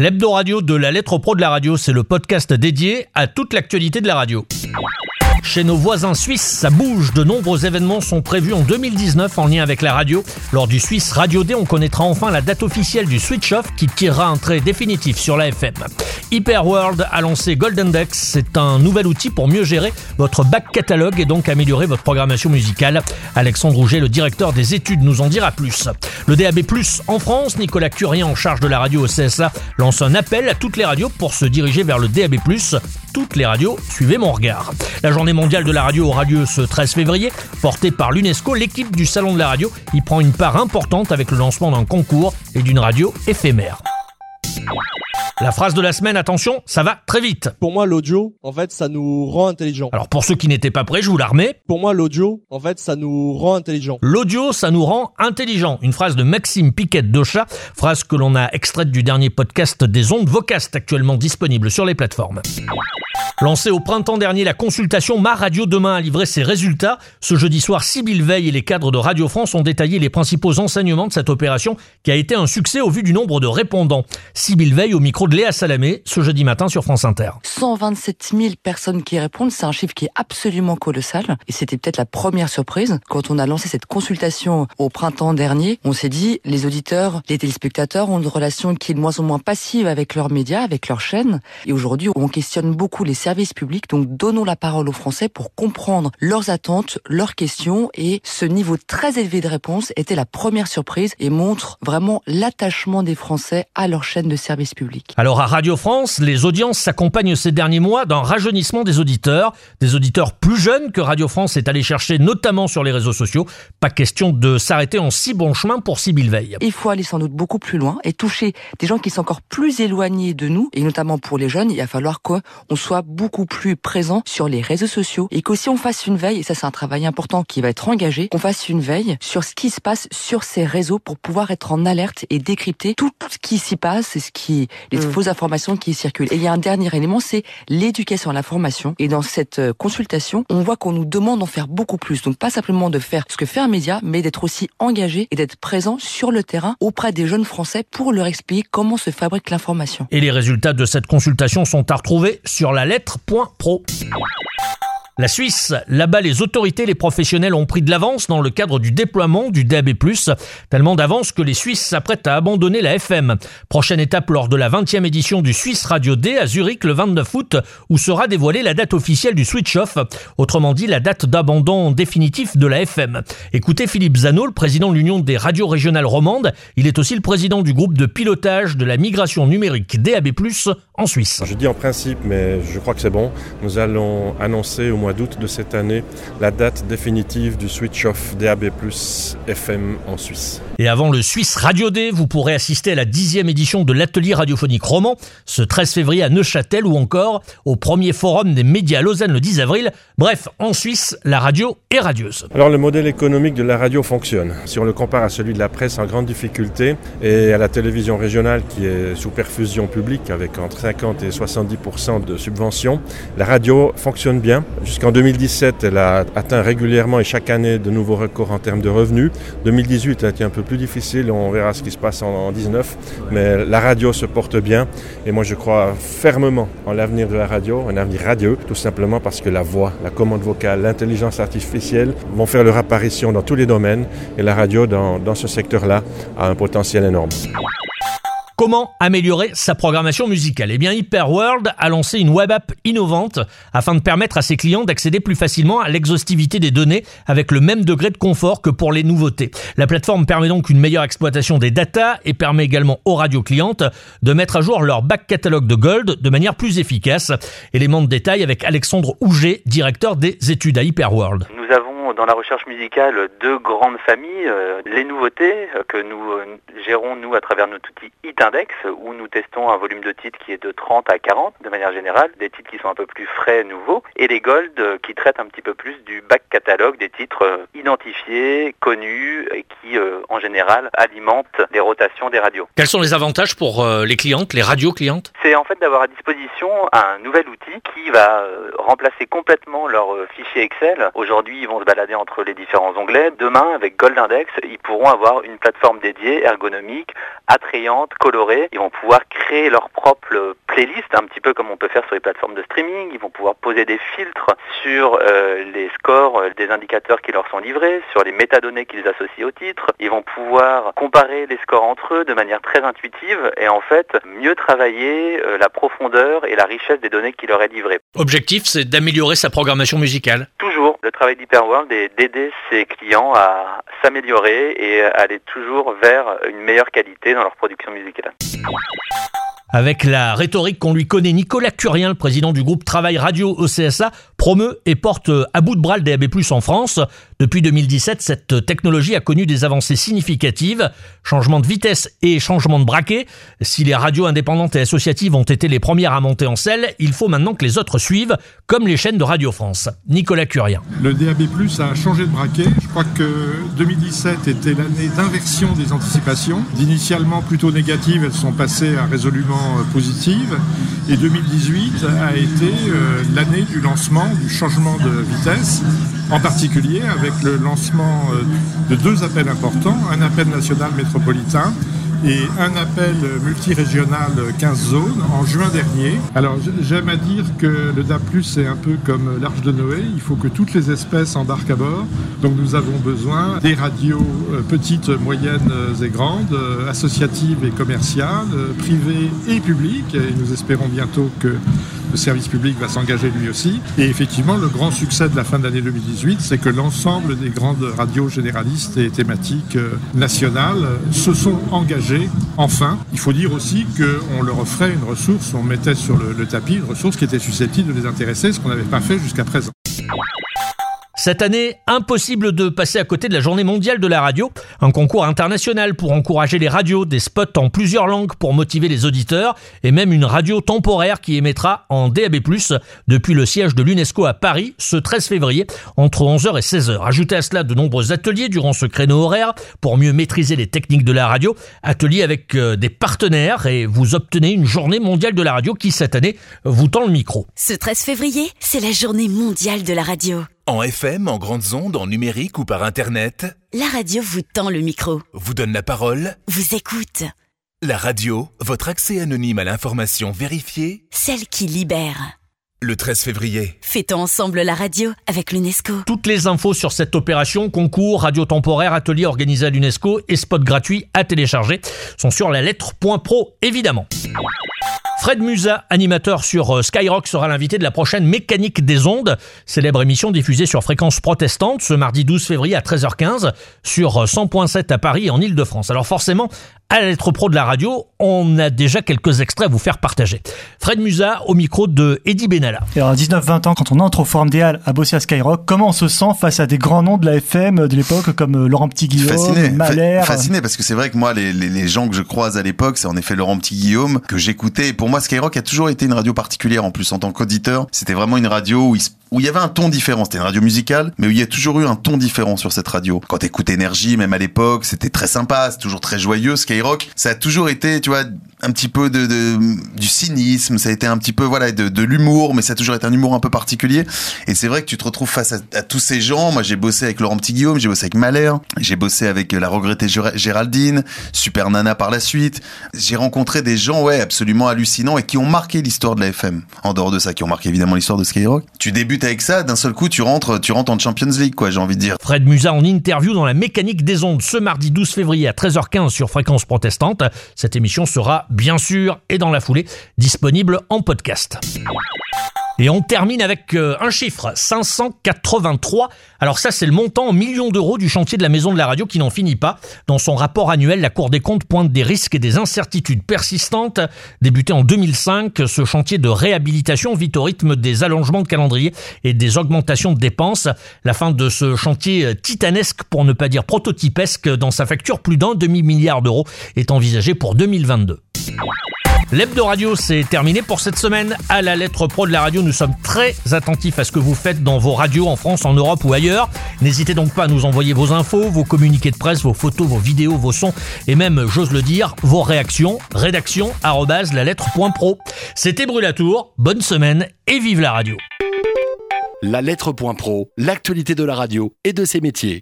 L'hebdo radio de la lettre pro de la radio, c'est le podcast dédié à toute l'actualité de la radio. Chez nos voisins suisses, ça bouge. De nombreux événements sont prévus en 2019 en lien avec la radio. Lors du Suisse Radio Day, on connaîtra enfin la date officielle du Switch Off qui tirera un trait définitif sur la FM. Hyperworld a lancé Golden Dex. C'est un nouvel outil pour mieux gérer votre back catalogue et donc améliorer votre programmation musicale. Alexandre Rouget, le directeur des études, nous en dira plus. Le DAB+, en France, Nicolas Curien, en charge de la radio au CSA, lance un appel à toutes les radios pour se diriger vers le DAB+. Toutes les radios, suivez mon regard. Mondiale de la radio aura lieu ce 13 février. Portée par l'UNESCO, l'équipe du Salon de la radio y prend une part importante avec le lancement d'un concours et d'une radio éphémère. La phrase de la semaine, attention, ça va très vite. Pour moi, l'audio, en fait, ça nous rend intelligent. Alors pour ceux qui n'étaient pas prêts, je vous la remets. Pour moi, l'audio, en fait, ça nous rend intelligent. L'audio, ça nous rend intelligent. Une phrase de Maxime Piquet d'Ocha, phrase que l'on a extraite du dernier podcast des ondes Vocast actuellement disponible sur les plateformes. Lancée au printemps dernier, la consultation Ma Radio Demain a livré ses résultats. Ce jeudi soir, Sybille Veil et les cadres de Radio France ont détaillé les principaux enseignements de cette opération qui a été un succès au vu du nombre de répondants. Sybille Veil au micro de Léa Salamé ce jeudi matin sur France Inter. 127 000 personnes qui répondent, c'est un chiffre qui est absolument colossal. Et c'était peut-être la première surprise. Quand on a lancé cette consultation au printemps dernier, on s'est dit, les auditeurs, les téléspectateurs ont une relation qui est de moins en moins passive avec leurs médias, avec leurs chaînes. Et aujourd'hui, on questionne beaucoup les services service public. Donc donnons la parole aux Français pour comprendre leurs attentes, leurs questions et ce niveau très élevé de réponse était la première surprise et montre vraiment l'attachement des Français à leur chaîne de service public. Alors à Radio France, les audiences s'accompagnent ces derniers mois d'un rajeunissement des auditeurs, des auditeurs plus jeunes que Radio France est allé chercher notamment sur les réseaux sociaux. Pas question de s'arrêter en si bon chemin pour Sybille Veil. Il faut aller sans doute beaucoup plus loin et toucher des gens qui sont encore plus éloignés de nous et notamment pour les jeunes, il va falloir qu'on soit beaucoup plus présent sur les réseaux sociaux et qu'aussi on fasse une veille, et ça c'est un travail important qui va être engagé, qu'on fasse une veille sur ce qui se passe sur ces réseaux pour pouvoir être en alerte et décrypter tout ce qui s'y passe et ce qui, les mm. fausses informations qui circulent. Et il y a un dernier élément, c'est l'éducation à la formation. Et dans cette euh, consultation, on voit qu'on nous demande d'en faire beaucoup plus. Donc pas simplement de faire ce que fait un média, mais d'être aussi engagé et d'être présent sur le terrain auprès des jeunes Français pour leur expliquer comment se fabrique l'information. Et les résultats de cette consultation sont à retrouver sur la lettre Pro. La Suisse, là-bas les autorités les professionnels ont pris de l'avance dans le cadre du déploiement du DAB+, tellement d'avance que les Suisses s'apprêtent à abandonner la FM. Prochaine étape lors de la 20e édition du Suisse Radio D à Zurich le 29 août, où sera dévoilée la date officielle du switch-off, autrement dit la date d'abandon définitif de la FM. Écoutez Philippe Zanot, le président de l'Union des radios régionales romandes, il est aussi le président du groupe de pilotage de la migration numérique DAB+, en Suisse. Je dis en principe, mais je crois que c'est bon, nous allons annoncer au mois d'août de cette année la date définitive du switch-off DAB+, FM en Suisse. Et avant le Suisse Radio Day, vous pourrez assister à la dixième édition de l'atelier radiophonique roman, ce 13 février à Neuchâtel ou encore au premier forum des médias à Lausanne le 10 avril. Bref, en Suisse, la radio est radieuse. Alors le modèle économique de la radio fonctionne. Si on le compare à celui de la presse en grande difficulté et à la télévision régionale qui est sous perfusion publique avec entre 50 et 70% de subventions, la radio fonctionne bien. Jusqu'en 2017, elle a atteint régulièrement et chaque année de nouveaux records en termes de revenus. 2018 a été un peu plus difficile, on verra ce qui se passe en 2019, mais la radio se porte bien et moi je crois fermement en l'avenir de la radio, un avenir radieux, tout simplement parce que la voix, la commande vocale, l'intelligence artificielle vont faire leur apparition dans tous les domaines et la radio dans ce secteur-là a un potentiel énorme. Comment améliorer sa programmation musicale? Eh bien, Hyperworld a lancé une web app innovante afin de permettre à ses clients d'accéder plus facilement à l'exhaustivité des données avec le même degré de confort que pour les nouveautés. La plateforme permet donc une meilleure exploitation des datas et permet également aux radios clientes de mettre à jour leur back catalogue de Gold de manière plus efficace. Élément de détail avec Alexandre Ouget, directeur des études à Hyperworld. Dans la recherche musicale deux grandes familles. Euh, les nouveautés euh, que nous euh, gérons nous à travers notre outil Index où nous testons un volume de titres qui est de 30 à 40 de manière générale, des titres qui sont un peu plus frais, nouveaux, et les Gold qui traitent un petit peu plus du back catalogue, des titres identifiés, connus et qui en général alimentent des rotations des radios. Quels sont les avantages pour les clientes, les radios clientes? C'est en fait d'avoir à disposition un nouvel outil qui va remplacer complètement leur fichier Excel. Aujourd'hui, ils vont se balader entre les différents onglets. Demain, avec Gold Index, ils pourront avoir une plateforme dédiée, ergonomique, attrayante, colorée. Ils vont pouvoir créer leur propre playlist, un petit peu comme on peut faire sur les plateformes de streaming. Ils vont pouvoir poser des filtres sur euh, les scores euh, des indicateurs qui leur sont livrés, sur les métadonnées qu'ils associent au titre. Ils vont pouvoir comparer les scores entre eux de manière très intuitive et en fait mieux travailler euh, la profondeur et la richesse des données qui leur est livrée. Objectif, c'est d'améliorer sa programmation musicale. Toujours, le travail d'Hyperworld est d'aider ses clients à s'améliorer et aller toujours vers une meilleure qualité dans leur production musicale. Avec la rhétorique qu'on lui connaît, Nicolas Curien, le président du groupe Travail Radio au CSA, promeut et porte à bout de bras le DAB+, en France. Depuis 2017, cette technologie a connu des avancées significatives. Changement de vitesse et changement de braquet. Si les radios indépendantes et associatives ont été les premières à monter en selle, il faut maintenant que les autres suivent, comme les chaînes de Radio France. Nicolas Curien. Le DAB+, a changé de braquet. Je crois que 2017 était l'année d'inversion des anticipations. D'initialement plutôt négatives, elles sont passées à résolument euh, positive. Et 2018 a été euh, l'année du lancement, du changement de vitesse, en particulier avec le lancement euh, de deux appels importants, un appel national métropolitain et un appel multirégional 15 zones en juin dernier. Alors j'aime à dire que le DAP+, c'est un peu comme l'Arche de Noé, il faut que toutes les espèces embarquent à bord. Donc nous avons besoin des radios euh, petites, moyennes et grandes, euh, associatives et commerciales, privées et publiques, et nous espérons bientôt que le service public va s'engager lui aussi. Et effectivement, le grand succès de la fin de l'année 2018, c'est que l'ensemble des grandes radios généralistes et thématiques nationales se sont engagées enfin. Il faut dire aussi qu'on leur offrait une ressource, on mettait sur le, le tapis une ressource qui était susceptible de les intéresser, ce qu'on n'avait pas fait jusqu'à présent. Cette année, impossible de passer à côté de la journée mondiale de la radio, un concours international pour encourager les radios, des spots en plusieurs langues pour motiver les auditeurs, et même une radio temporaire qui émettra en DAB+, depuis le siège de l'UNESCO à Paris, ce 13 février, entre 11h et 16h. Ajoutez à cela de nombreux ateliers durant ce créneau horaire pour mieux maîtriser les techniques de la radio, ateliers avec euh, des partenaires, et vous obtenez une journée mondiale de la radio qui, cette année, vous tend le micro. Ce 13 février, c'est la journée mondiale de la radio. En FM, en grandes ondes, en numérique ou par Internet, La radio vous tend le micro, vous donne la parole. vous écoute, La radio, votre accès anonyme à l'information vérifiée. celle qui libère. Le 13 février, Fêtons ensemble la radio avec l'UNESCO. Toutes les infos sur cette opération, concours, radio temporaire, atelier organisé à l'UNESCO et spot gratuit à télécharger sont sur la lettre.pro évidemment. Fred Musa, animateur sur euh, Skyrock, sera l'invité de la prochaine Mécanique des ondes, célèbre émission diffusée sur fréquence protestante ce mardi 12 février à 13h15 sur 100.7 à Paris en Ile-de-France. Alors forcément, à la lettre pro de la radio, on a déjà quelques extraits à vous faire partager. Fred Musa au micro de Eddie Benalla. Et alors, à 19-20 ans, quand on entre au Forum des Halles à bosser à Skyrock, comment on se sent face à des grands noms de la FM de l'époque comme euh, Laurent Petit-Guillaume, Fasciné, Mahler fa- fasciné parce que c'est vrai que moi les, les, les gens que je croise à l'époque c'est en effet Laurent Petit Guillaume que j'écoutais et pour moi Skyrock a toujours été une radio particulière en plus en tant qu'auditeur c'était vraiment une radio où il se où il y avait un ton différent. C'était une radio musicale, mais où il y a toujours eu un ton différent sur cette radio. Quand t'écoutes Énergie, même à l'époque, c'était très sympa, c'est toujours très joyeux. Skyrock, ça a toujours été, tu vois, un petit peu de, du cynisme, ça a été un petit peu, voilà, de, l'humour, mais ça a toujours été un humour un peu particulier. Et c'est vrai que tu te retrouves face à, tous ces gens. Moi, j'ai bossé avec Laurent Petit Guillaume, j'ai bossé avec Mahler, j'ai bossé avec la regrettée Géraldine, Super Nana par la suite. J'ai rencontré des gens, ouais, absolument hallucinants et qui ont marqué l'histoire de la FM. En dehors de ça, qui ont marqué évidemment l'histoire de Skyrock. Tu débutes avec ça, d'un seul coup, tu rentres, tu rentres en Champions League, quoi, j'ai envie de dire. Fred Musa en interview dans la mécanique des ondes ce mardi 12 février à 13h15 sur Fréquence Protestante. Cette émission sera bien sûr et dans la foulée disponible en podcast. Et on termine avec euh, un chiffre, 583. Alors ça, c'est le montant en millions d'euros du chantier de la Maison de la Radio qui n'en finit pas. Dans son rapport annuel, la Cour des comptes pointe des risques et des incertitudes persistantes. Débuté en 2005, ce chantier de réhabilitation vit au rythme des allongements de calendrier et des augmentations de dépenses. La fin de ce chantier titanesque, pour ne pas dire prototypesque, dans sa facture, plus d'un demi-milliard d'euros, est envisagée pour 2022. L'Hebdo Radio, c'est terminé pour cette semaine. À la lettre pro de la radio, nous sommes très attentifs à ce que vous faites dans vos radios en France, en Europe ou ailleurs. N'hésitez donc pas à nous envoyer vos infos, vos communiqués de presse, vos photos, vos vidéos, vos sons et même, j'ose le dire, vos réactions. Rédaction la lettre point pro. C'était Brulatour. Bonne semaine et vive la radio. La lettre.pro, l'actualité de la radio et de ses métiers.